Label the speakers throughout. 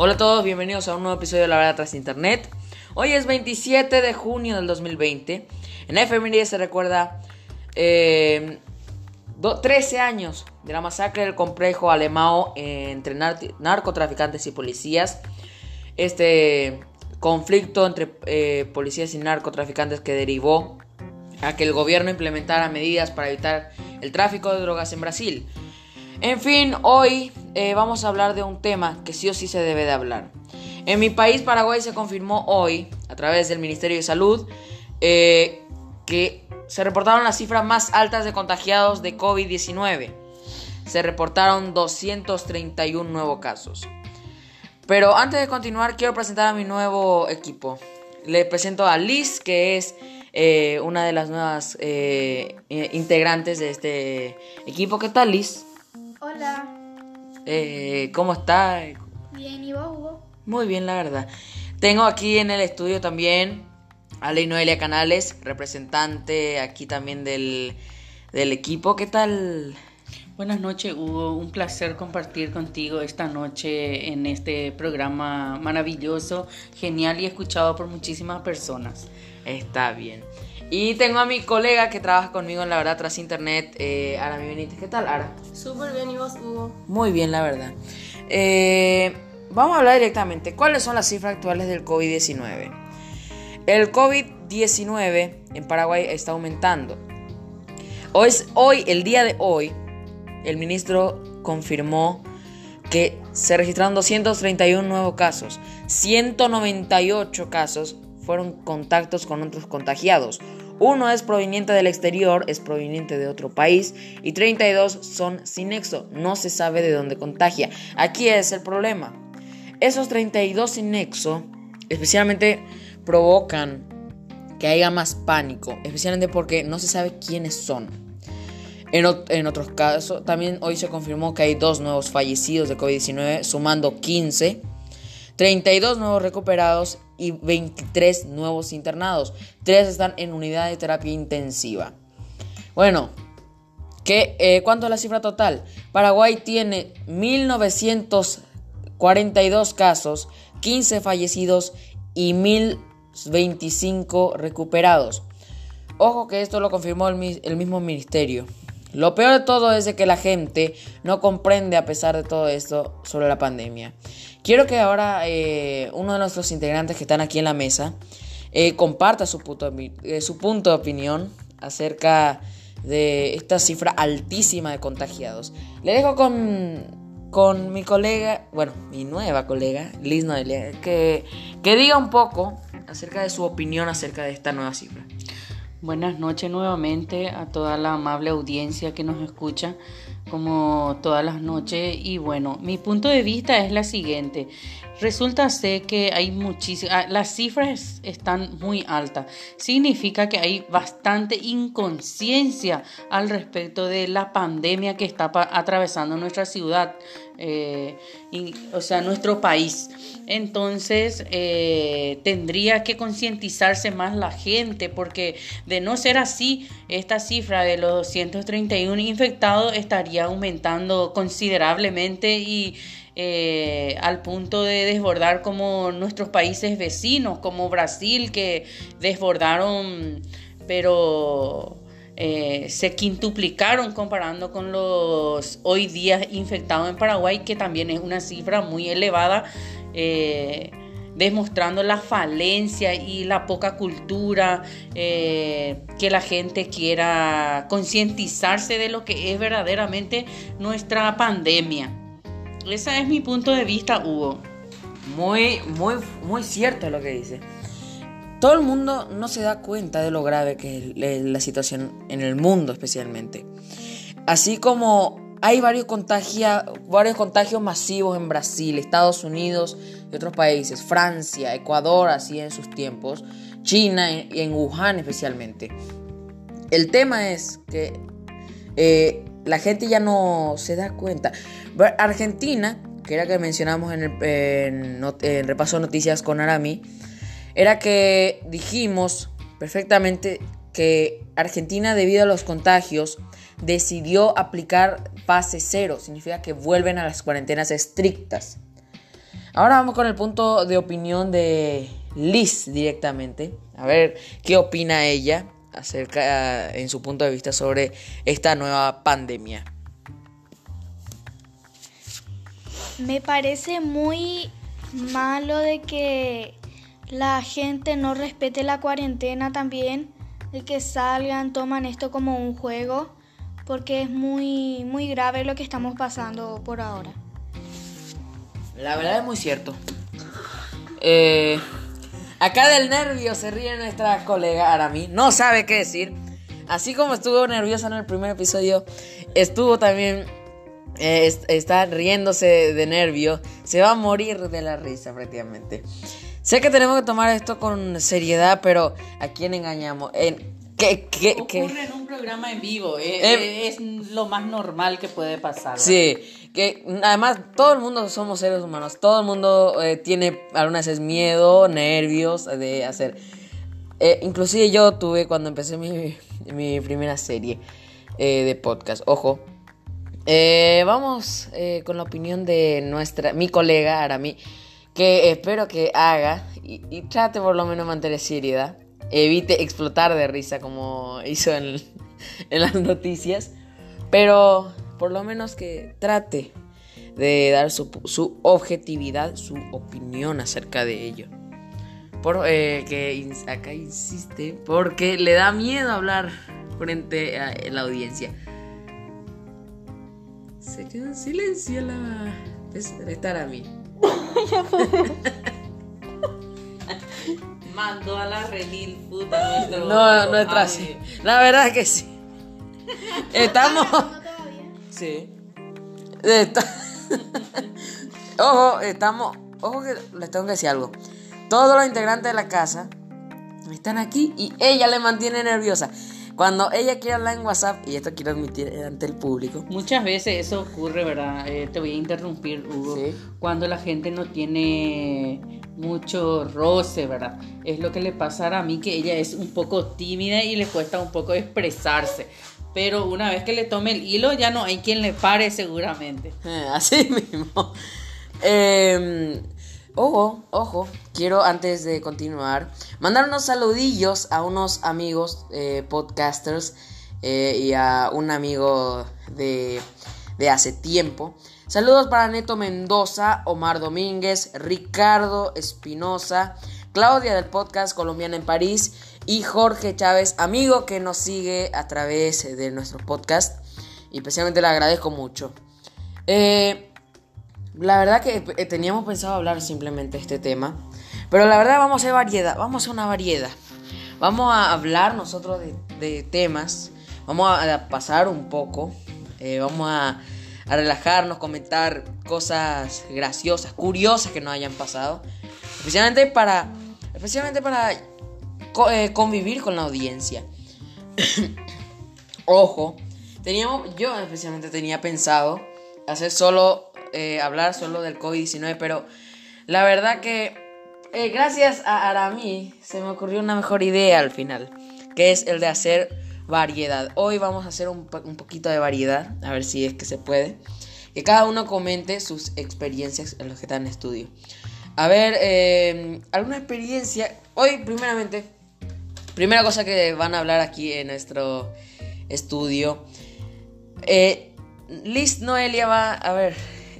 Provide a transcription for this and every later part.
Speaker 1: Hola a todos, bienvenidos a un nuevo episodio de La Verdad tras Internet. Hoy es 27 de junio del 2020. En FMD se recuerda 13 eh, años de la masacre del complejo Alemao entre narcotraficantes y policías. Este conflicto entre eh, policías y narcotraficantes que derivó a que el gobierno implementara medidas para evitar el tráfico de drogas en Brasil. En fin, hoy eh, vamos a hablar de un tema que sí o sí se debe de hablar. En mi país, Paraguay, se confirmó hoy, a través del Ministerio de Salud, eh, que se reportaron las cifras más altas de contagiados de COVID-19. Se reportaron 231 nuevos casos. Pero antes de continuar, quiero presentar a mi nuevo equipo. Le presento a Liz, que es eh, una de las nuevas integrantes de este equipo. ¿Qué tal, Liz?
Speaker 2: Hola.
Speaker 1: Eh, ¿Cómo está?
Speaker 2: Bien, ¿y vos, Hugo?
Speaker 1: Muy bien, la verdad. Tengo aquí en el estudio también a Ley Noelia Canales, representante aquí también del, del equipo. ¿Qué tal?
Speaker 3: Buenas noches, Hugo. Un placer compartir contigo esta noche en este programa maravilloso, genial y escuchado por muchísimas personas.
Speaker 1: Está bien. Y tengo a mi colega que trabaja conmigo en la verdad tras internet, eh, Ara Benítez. ¿Qué tal, Ara?
Speaker 2: Súper bien, ¿y vos, Hugo?
Speaker 1: Muy bien, la verdad. Eh, vamos a hablar directamente. ¿Cuáles son las cifras actuales del COVID-19? El COVID-19 en Paraguay está aumentando. Hoy, hoy, el día de hoy, el ministro confirmó que se registraron 231 nuevos casos. 198 casos fueron contactos con otros contagiados. Uno es proveniente del exterior, es proveniente de otro país y 32 son sin nexo, no se sabe de dónde contagia. Aquí es el problema. Esos 32 sin nexo especialmente provocan que haya más pánico, especialmente porque no se sabe quiénes son. En, en, otros casos, también hoy se confirmó que hay dos nuevos fallecidos de COVID-19, sumando 15, 32 nuevos recuperados y 23 nuevos internados. 3 están en unidad de terapia intensiva. Bueno, ¿qué, eh, ¿cuánto es la cifra total? Paraguay tiene 1942 casos, 15 fallecidos y 1025 recuperados. Ojo que esto lo confirmó el mismo ministerio. Lo peor de todo es que la gente no comprende a pesar de todo esto sobre la pandemia. Quiero que ahora eh, uno de nuestros integrantes que están aquí en la mesa eh, comparta su punto, eh, su punto de opinión acerca de esta cifra altísima de contagiados. Le dejo con, con mi colega, bueno, mi nueva colega, Liz Noelia, que, que diga un poco acerca de su opinión acerca de esta nueva cifra.
Speaker 3: Buenas noches nuevamente a toda la amable audiencia que nos escucha como todas las noches y bueno, mi punto de vista es la siguiente. Resulta ser que hay muchísimas, ah, las cifras están muy altas. Significa que hay bastante inconsciencia al respecto de la pandemia que está atravesando nuestra ciudad, eh, o sea, nuestro país. Entonces, eh, tendría que concientizarse más la gente, porque de no ser así, esta cifra de los 231 infectados estaría aumentando considerablemente y eh, al punto de desbordar como nuestros países vecinos, como Brasil, que desbordaron, pero eh, se quintuplicaron comparando con los hoy día infectados en Paraguay, que también es una cifra muy elevada. Eh, demostrando la falencia y la poca cultura, que la gente quiera concientizarse de lo que es verdaderamente nuestra pandemia. Ese es mi punto de vista, Hugo.
Speaker 1: Muy, muy, muy cierto lo que dice. Todo el mundo no se da cuenta de lo grave que es la situación en el mundo especialmente. Así como hay varios, varios contagios masivos en Brasil, Estados Unidos y otros países, Francia, Ecuador, así en sus tiempos, China y en Wuhan especialmente. El tema es que eh, la gente ya no se da cuenta. Argentina, que era que mencionamos en el repaso de noticias con Arami, era que dijimos perfectamente que Argentina, debido a los contagios, decidió aplicar fase cero. Significa que vuelven a las cuarentenas estrictas. Ahora vamos con el punto de opinión de Liz directamente. A ver qué opina ella acerca en su punto de vista sobre esta nueva pandemia.
Speaker 2: Me parece muy malo de que la gente no respete la cuarentena también, de que salgan, toman esto como un juego, porque es muy, muy grave lo que estamos pasando por ahora.
Speaker 1: La verdad es muy cierto. Eh, acá del nervio se ríe nuestra colega Arami. No sabe qué decir. Así como estuvo nerviosa en el primer episodio, estuvo también. eh, está riéndose de nervio. Se va a morir de la risa prácticamente. Sé que tenemos que tomar esto con seriedad, pero ¿a quién engañamos? En, ¿qué, qué, qué?
Speaker 3: Ocurre en un programa en vivo, eh,
Speaker 1: Eh,
Speaker 3: eh, es lo más normal que puede pasar. ¿verdad?
Speaker 1: Sí, además todo el mundo somos seres humanos, todo el mundo eh, tiene algunas veces miedo, nervios de hacer. Eh, inclusive yo tuve cuando empecé mi, mi primera serie eh, de podcast, ojo. Eh, vamos con la opinión de nuestra, mi colega Arami, que espero que haga y, y trate por lo menos de mantener seriedad. Evite explotar de risa como hizo en, en las noticias. Pero por lo menos que trate de dar su, su objetividad, su opinión acerca de ello. Por, eh, que acá insiste, porque le da miedo hablar frente a la audiencia. Se quedó en silencio la... Es estar a mí.
Speaker 3: Mandó a la Renil puta nuestro.
Speaker 1: No, nuestra
Speaker 3: Ay,
Speaker 1: sí. La verdad es que sí. Estamos... Sí. Ojo, estamos. Ojo que les tengo que decir algo. Todos los integrantes de la casa están aquí y ella le mantiene nerviosa. Cuando ella quiere hablar en WhatsApp, y esto quiero admitir ante el público.
Speaker 3: Muchas veces eso ocurre, ¿verdad? Eh, te voy a interrumpir, Hugo.
Speaker 1: Sí.
Speaker 3: Cuando la gente no tiene mucho roce, ¿verdad? Es lo que le pasa a mí, que ella es un poco tímida y le cuesta un poco expresarse. Pero una vez que le tome el hilo, ya no hay quien le pare seguramente.
Speaker 1: Eh, así mismo. Eh, ojo, ojo. Quiero antes de continuar mandar unos saludillos a unos amigos eh, podcasters eh, y a un amigo de, de hace tiempo. Saludos para Neto Mendoza, Omar Domínguez, Ricardo Espinosa, Claudia del podcast Colombiana en París y Jorge Chávez, amigo que nos sigue a través de nuestro podcast. Y especialmente le agradezco mucho. Eh, la verdad que eh, teníamos pensado hablar simplemente de este tema. Pero la verdad vamos a hacer variedad. Vamos a hacer una variedad. Vamos a hablar nosotros de, temas. Vamos a, pasar un poco. eh, vamos a, a relajarnos, comentar cosas graciosas, curiosas que nos hayan pasado. Especialmente para, especialmente para eh, convivir con la audiencia. Ojo, teníamos, yo especialmente tenía pensado hacer solo, eh, hablar solo del COVID-19, pero la verdad que eh, gracias a Arami se me ocurrió una mejor idea al final, que es el de hacer variedad. Hoy vamos a hacer un, po- un poquito de variedad, a ver si es que se puede. Que cada uno comente sus experiencias en los que están en estudio. A ver, alguna experiencia. Hoy, primeramente, primera cosa que van a hablar aquí en nuestro estudio. Eh, Liz Noelia va a ver.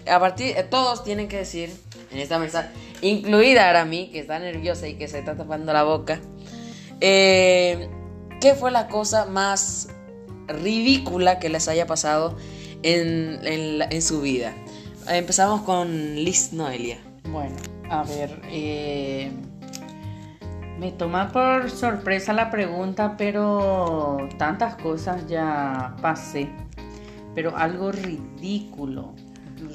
Speaker 1: A partir eh, todos tienen que decir en esta mesa, incluida Arami, que está nerviosa y que se está tapando la boca. eh, ¿Qué fue la cosa más ridícula que les haya pasado en, en su vida? Empezamos con Liz Noelia.
Speaker 3: Bueno, a ver, eh, me toma por sorpresa la pregunta, pero tantas cosas ya pasé. Pero algo ridículo,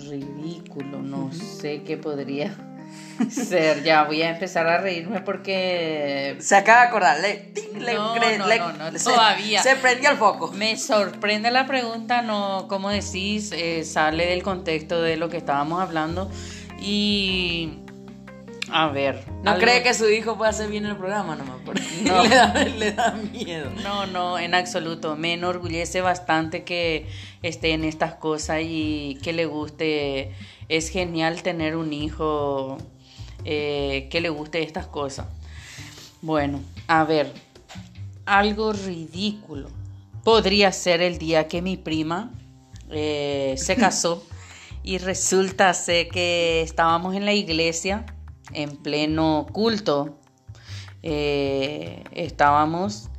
Speaker 3: ridículo, no sé qué podría ser. Ya voy a empezar a reírme porque
Speaker 1: Se acaba de acordar, le, ting, le-
Speaker 3: No,
Speaker 1: cre-
Speaker 3: no,
Speaker 1: le-
Speaker 3: no, no,
Speaker 1: se-
Speaker 3: todavía.
Speaker 1: Se prendió el foco.
Speaker 3: Me sorprende la pregunta, no, como decís, eh, sale del contexto de lo que estábamos hablando. Y A ver.
Speaker 1: No
Speaker 3: algo-
Speaker 1: cree que su hijo pueda hacer bien el programa nomás. porque
Speaker 3: No.
Speaker 1: le, da, le da miedo.
Speaker 3: No, no, en absoluto. Me enorgullece bastante que esté en estas cosas y que le guste. Es genial tener un hijo eh, que le guste estas cosas. Bueno, a ver, algo ridículo. Podría ser el día que mi prima eh, se casó y resulta ser que estábamos en la iglesia en pleno culto eh, estábamos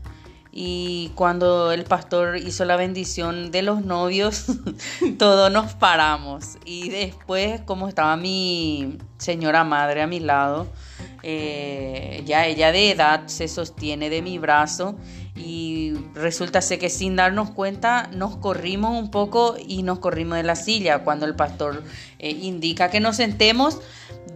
Speaker 3: y cuando el pastor hizo la bendición de los novios, todos nos paramos. Y después, como estaba mi señora madre a mi lado, eh, ya ella de edad se sostiene de mi brazo y resulta ser que sin darnos cuenta nos corrimos un poco y nos corrimos de la silla. Cuando el pastor eh, indica que nos sentemos,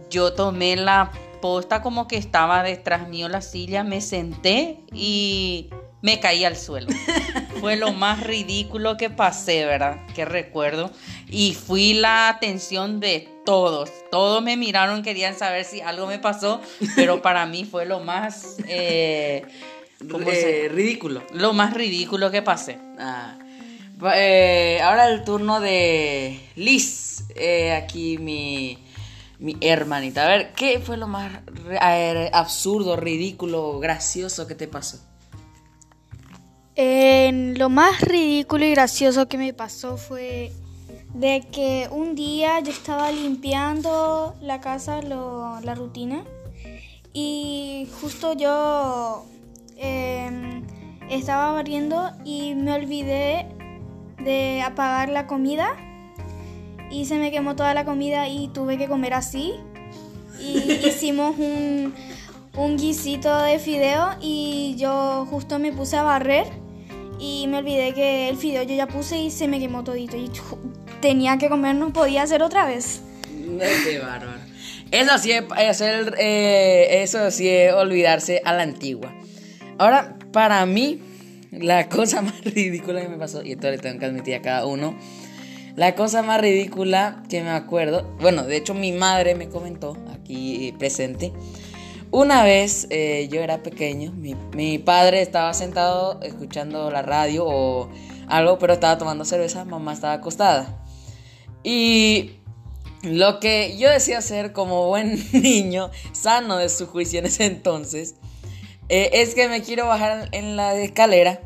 Speaker 3: yo tomé la posta como que estaba detrás mío la silla, me senté y me caí al suelo. Fue lo más ridículo que pasé, ¿verdad? Que recuerdo. Y fui la atención de todos. Todos me miraron, querían saber si algo me pasó, pero para mí fue lo más... eh, ¿cómo se-
Speaker 1: Eh, ridículo.
Speaker 3: Lo más ridículo que pasé.
Speaker 1: Ah. Eh, ahora el turno de Liz. Aquí mi, mi hermanita. A ver, ¿qué fue lo más eh, absurdo, ridículo, gracioso que te pasó?
Speaker 2: En lo más ridículo y gracioso que me pasó fue de que un día yo estaba limpiando la casa, lo- la rutina, y justo yo em, estaba barriendo y me olvidé de apagar la comida y se me quemó toda la comida y tuve que comer así. Y hicimos un, un guisito de fideo y yo justo me puse a barrer y me olvidé que el fideo yo ya puse y se me quemó todito y tenía que comer, no podía hacer otra vez.
Speaker 1: Qué bárbaro. Eso sí es eh, eso sí es olvidarse a la antigua. Ahora, para mí, la cosa más ridícula que me pasó, y esto le tengo que admitir a cada uno, la cosa más ridícula que me acuerdo, bueno, de hecho mi madre me comentó aquí presente, una vez eh, yo era pequeño, mi, padre estaba sentado escuchando la radio o algo, pero estaba tomando cerveza, mamá estaba acostada. Y lo que yo decía hacer como buen niño, sano de su juicio en ese entonces, eh, es que me quiero bajar en la escalera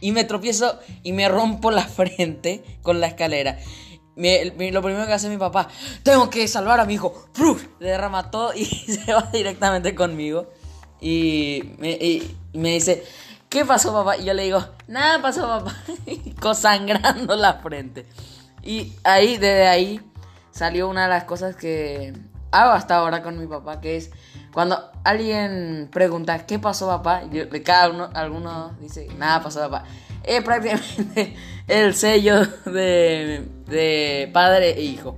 Speaker 1: y me tropiezo y me rompo la frente con la escalera. Lo primero que hace mi papá, tengo que salvar a mi hijo. ¡Pruf! Le derrama todo y se va directamente conmigo. Y me, y me dice, ¿qué pasó papá? Y yo le digo, nada pasó papá. Cosangrando la frente. Y ahí, desde ahí, salió una de las cosas que hago hasta ahora con mi papá, que es cuando alguien pregunta, ¿qué pasó papá? Yo, de cada uno, alguno dice, nada pasó papá. Es prácticamente el sello de, de padre e hijo.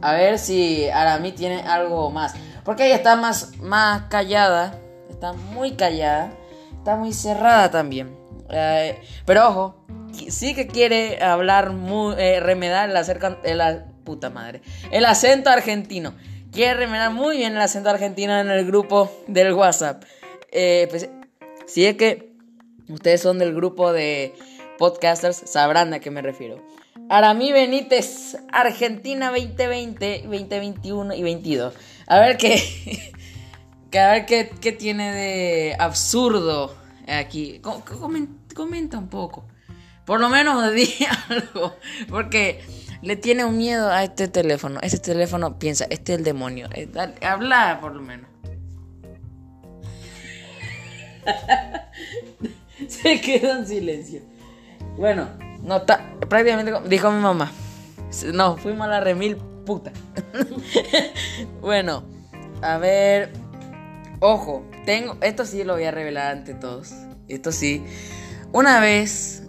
Speaker 1: A ver si Arami tiene algo más. Porque ella está más, más callada. Está muy callada. Está muy cerrada también. Eh, pero ojo, sí que quiere hablar muy, eh, remedar el, acerca- el puta madre, el acento argentino. Quiere remedar muy bien el acento argentino en el grupo del WhatsApp. Eh, pues, si es que ustedes son del grupo de podcasters, sabrán a qué me refiero. Aramí Benítez, Argentina 2020, 2021 y 22. A ver qué, que a ver qué, tiene de absurdo aquí. Co- co- comen- Comenta un poco. Por lo menos di algo. Porque le tiene un miedo a este teléfono. Este teléfono piensa, este es el demonio. Eh, Habla por lo menos. Se quedó en silencio. Bueno, no está. Prácticamente dijo mi mamá. No, fuimos a la remil puta. bueno, a ver. Ojo, tengo. Esto sí lo voy a revelar ante todos. Esto sí. Una vez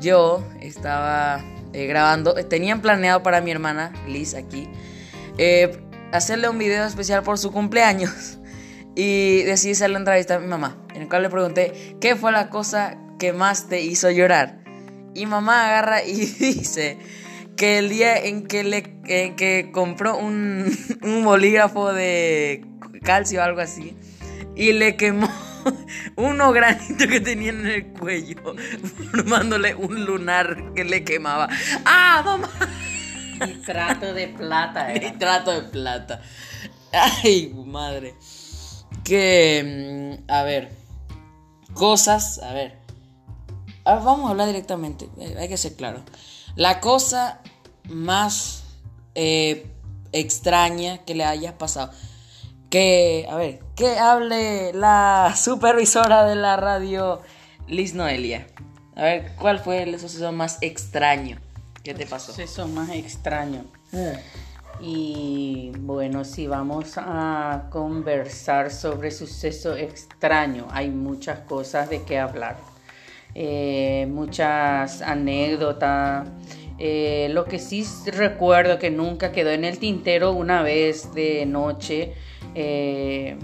Speaker 1: yo estaba eh, grabando. Tenían planeado para mi hermana, Liz, aquí. eh, hacerle un video especial por su cumpleaños. Y decidí hacerle una entrevista a mi mamá. En el cual le pregunté, ¿qué fue la cosa que más te hizo llorar? Y mamá agarra y dice que el día en que le que compró un, un bolígrafo de calcio o algo así. Y le quemó unos granitos que tenía en el cuello, formándole un lunar que le quemaba. ¡Ah, mamá!
Speaker 3: Nitrato de plata. Era.
Speaker 1: Nitrato de plata. Ay, madre. Que, mm, a ver, cosas, a ver. Vamos a hablar directamente, eh, hay que ser claro. La cosa más eh, extraña que le hayas pasado. Que, a ver, que hable la supervisora de la radio, Liz Noelia. A ver, ¿cuál fue el suceso más extraño que te pasó?
Speaker 3: Suceso más extraño. Y bueno, si vamos a conversar sobre suceso extraño, hay muchas cosas de qué hablar. Eh, muchas anécdotas. Eh, lo que sí recuerdo que nunca quedó en el tintero una vez de noche, eh,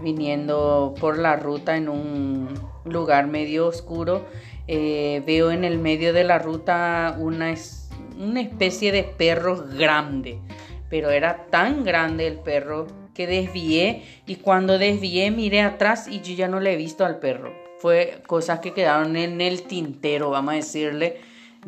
Speaker 3: viniendo por la ruta en un lugar medio oscuro, veo en el medio de la ruta una, una especie de perro grande, pero era tan grande el perro que desvié y cuando desvié miré atrás y yo ya no le he visto al perro. Fue cosas que quedaron en el tintero, vamos a decirle,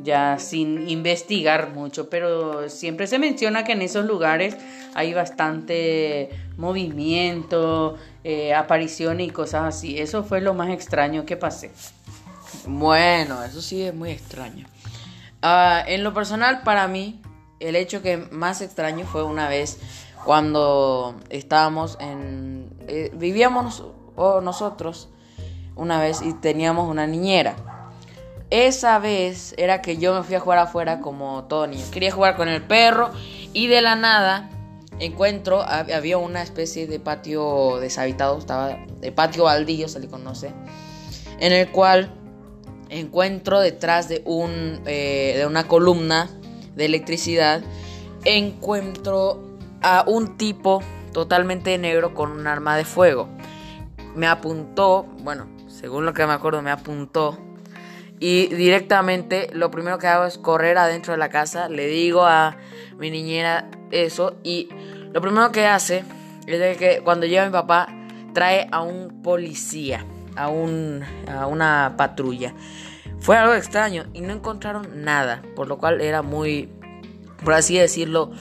Speaker 3: ya sin investigar mucho, pero siempre se menciona que en esos lugares hay bastante movimiento, eh, apariciones y cosas así. Eso fue lo más extraño que pasé.
Speaker 1: Bueno, eso sí es muy extraño. Ah, en lo personal, para mí, el hecho que más extraño fue una vez cuando estábamos en... eh, vivíamos o nosotros una vez y teníamos una niñera. Esa vez era que yo me fui a jugar afuera como todo niño. Quería jugar con el perro y de la nada encuentro, hab- había una especie de patio deshabitado, estaba de patio baldío, se le conoce, en el cual encuentro detrás de, un, eh, de una columna de electricidad, encuentro a un tipo totalmente negro con un arma de fuego. Me apuntó, bueno, según lo que me acuerdo, me apuntó. Y directamente lo primero que hago es correr adentro de la casa. Le digo a mi niñera eso. Y lo primero que hace es de que cuando llega mi papá trae a un policía, a, un, a una patrulla. Fue algo extraño y no encontraron nada. Por lo cual era muy, por así decirlo,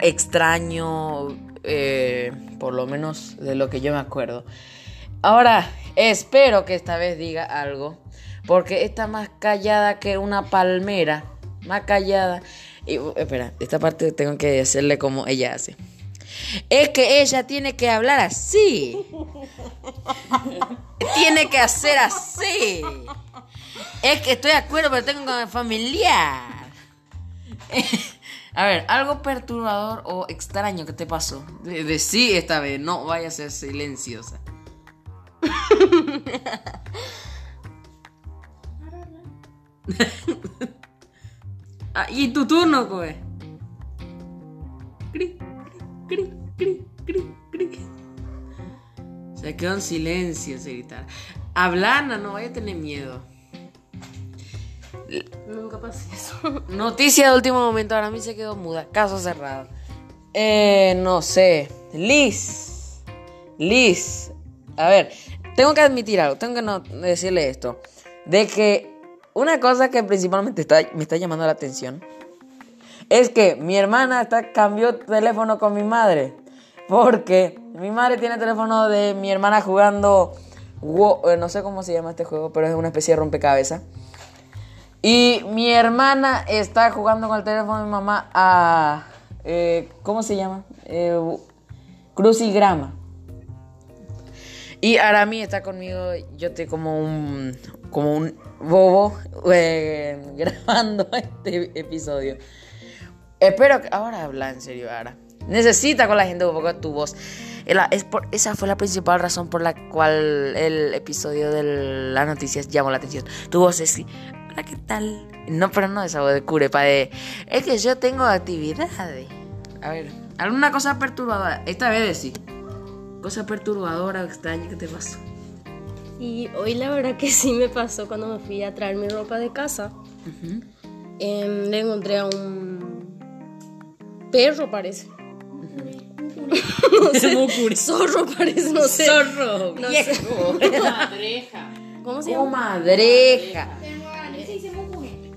Speaker 1: extraño. eh, por lo menos de lo que yo me acuerdo. Ahora, espero que esta vez diga algo. Porque está más callada que una palmera. Más callada. Y, uh, espera, esta parte tengo que hacerle como ella hace. Es que ella tiene que hablar así. tiene que hacer así. Es que estoy de acuerdo, pero tengo que familiar. A ver, algo perturbador o extraño que te pasó. De, de sí esta vez, no vaya a ser silenciosa. Ah, y tu turno, Coe. Cri, cri, cri, cri, cri, cri. Se quedó en silencio, se gritar. Hablana, no vaya a tener miedo.
Speaker 4: Nunca pasé eso.
Speaker 1: Noticia de último momento, ahora a mí se quedó muda. Caso cerrado. Eh, no sé. Liz. Liz. A ver, tengo que admitir algo, tengo que no decirle esto. De que una cosa que principalmente me está llamando la atención es que mi hermana está, cambió teléfono con mi madre. Porque mi madre tiene teléfono de mi hermana jugando. Eh, no sé cómo se llama este juego, pero es una especie de rompecabezas. Y mi hermana está jugando con el teléfono de mi mamá a. eh, ¿Cómo se llama? Eh, crucigrama. Y Arami está conmigo, yo estoy como un. Como un bobo eh, grabando este episodio. Espero que. Ahora habla en serio, Ara. Necesita con la gente un poco tu voz. Es por- esa fue la principal razón por la cual el episodio de las noticias llamó la atención. Tu voz es. Hola, ¿qué tal? No, pero no esa voz de curepa de. Es que yo tengo actividades. A ver, alguna cosa perturbadora. Esta vez sí. Cosa perturbadora o extraña que te pasó.
Speaker 4: Y hoy la verdad que sí me pasó cuando me fui a traer mi ropa de casa. Em, le encontré a un perro, parece. No sé. Zorro parece, no sé.
Speaker 1: Zorro,
Speaker 4: No
Speaker 1: viejo.
Speaker 3: Madreja.
Speaker 4: ¿Cómo se llama?
Speaker 1: Comadreja.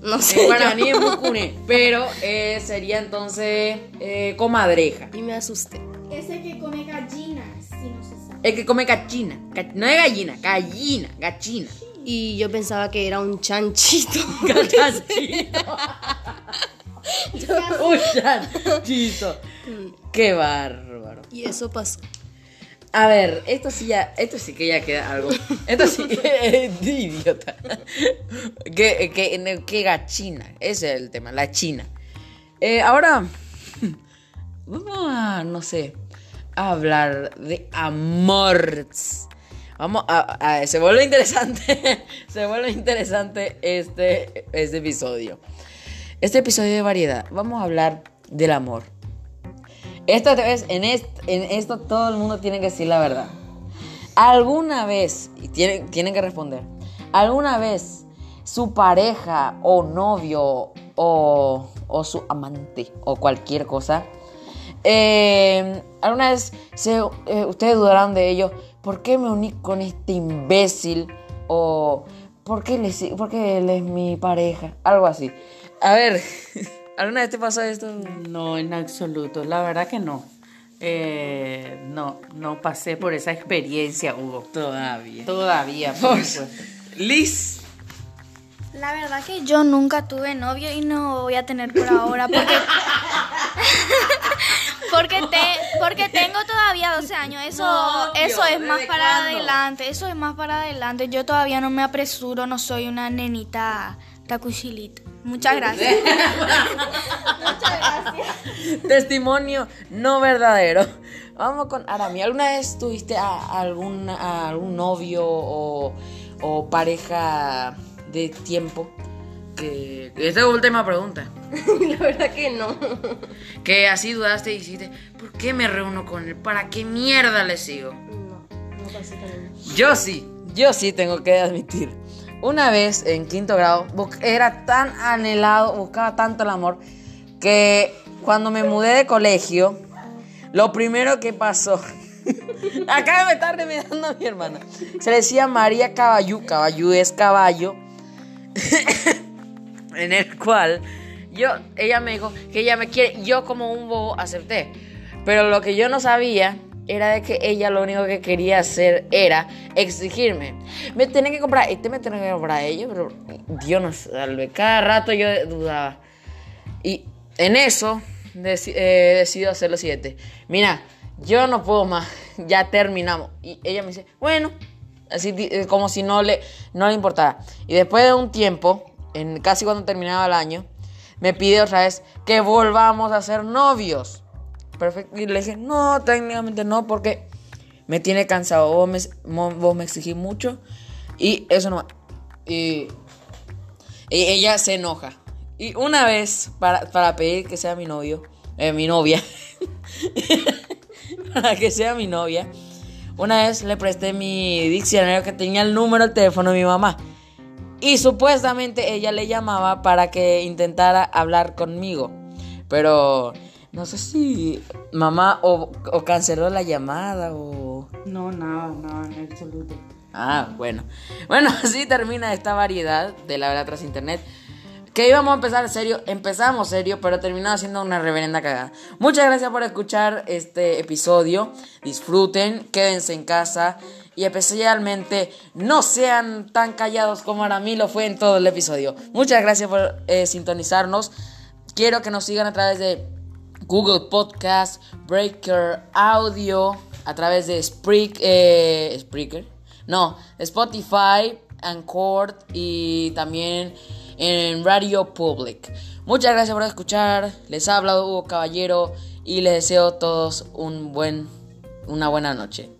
Speaker 4: No
Speaker 1: En
Speaker 4: sé.
Speaker 1: guaraní es mucune, pero eh, sería entonces eh, comadreja.
Speaker 4: Y me asusté.
Speaker 2: Ese que come gallinas, si no sabe.
Speaker 1: El que come gallina. Ga- No es gallina, gallina, gallina.
Speaker 4: Y yo pensaba que era un chanchito.
Speaker 1: Gallachito. Un chanchito. Qué bárbaro.
Speaker 4: Y eso pasó.
Speaker 1: A ver, esto sí ya, esto sí que ya queda algo. Esto sí que es de idiota. Que, que, que gachina. Ese es el tema, la china. Eh, ahora, vamos a, no sé, hablar de amor. Vamos a, a- se vuelve interesante, se vuelve interesante este, este episodio. Este episodio de variedad, vamos a hablar del amor. Esta vez, en, est- en esto todo el mundo tiene que decir la verdad. ¿Alguna vez, y tienen, tienen que responder, alguna vez su pareja o novio o, o su amante o cualquier cosa, eh, alguna vez se, eh, ustedes dudaron de ello, ¿por qué me uní con este imbécil? O ¿por qué, le si- por qué él es mi pareja? Algo así. A ver, ¿alguna vez te pasó esto?
Speaker 3: No, en absoluto. La verdad que no. Eh, no, no pasé por esa experiencia, Hugo.
Speaker 1: Todavía.
Speaker 3: Todavía, por supuesto.
Speaker 1: Liz.
Speaker 2: La verdad que yo nunca tuve novio y no voy a tener por ahora porque porque te, porque tengo todavía 12 años. Eso eso es más
Speaker 1: ¿desde
Speaker 2: para
Speaker 1: cuándo?
Speaker 2: adelante. Eso es más para adelante. Yo todavía no me apresuro, no soy una nenita tacuchilita. Muchas gracias.
Speaker 1: Testimonio no verdadero. Vamos con Arami. ¿Alguna vez tuviste a algún, a algún novio o, o pareja de tiempo? Que, esta es la última pregunta.
Speaker 4: La verdad que no.
Speaker 1: Que así dudaste y dijiste, ¿por qué me reúno con él? ¿Para qué mierda le sigo?
Speaker 4: No, no pasé también.
Speaker 1: Yo sí, yo sí tengo que admitir. Una vez en quinto grado era tan anhelado, buscaba tanto el amor, que cuando me mudé de colegio, lo primero que pasó, acá me está remedando a mi hermana, se le decía María Caballú, Caballú es caballo, en el cual yo, ella me dijo que ella me quiere, yo como un bobo acepté. Pero lo que yo no sabía era de que ella lo único que quería hacer era exigirme. Me tienen que comprar, este me tienen que comprar ellos, pero Dios no salve. Cada rato yo dudaba. Y en eso deci- eh, hacer lo siguiente. Mira, yo no puedo más, ya terminamos. Y ella me dice, bueno, así eh, como si no le, no le importara. Y después de un tiempo, en casi cuando terminaba el año, me pide otra vez que volvamos a ser novios. Perfecto. Y le dije, no, técnicamente no, porque me tiene cansado. Vos me, vos me exigís mucho y eso no. Y, y ella se enoja. Y una vez, para, para pedir que sea mi novio, eh, mi novia, para que sea mi novia, una vez le presté mi diccionario que tenía el número de teléfono de mi mamá. Y supuestamente ella le llamaba para que intentara hablar conmigo. Pero no sé si mamá o, o canceló la llamada o...
Speaker 3: No, nada, nada, en absoluto.
Speaker 1: Ah, bueno. Bueno, así termina esta variedad de la verdad tras internet. Que íbamos a empezar serio, empezamos serio, pero terminó siendo una reverenda cagada. Muchas gracias por escuchar este episodio. Disfruten, quédense en casa y especialmente no sean tan callados como ahora mí lo fue en todo el episodio. Muchas gracias por eh, sintonizarnos. Quiero que nos sigan a través de Google Podcast, Breaker Audio, a través de eh, Spreaker, no, Spotify, Anchor y también en Radio Public. Muchas gracias por escuchar. Les ha hablado Hugo Caballero y les deseo a todos un buen, una buena noche.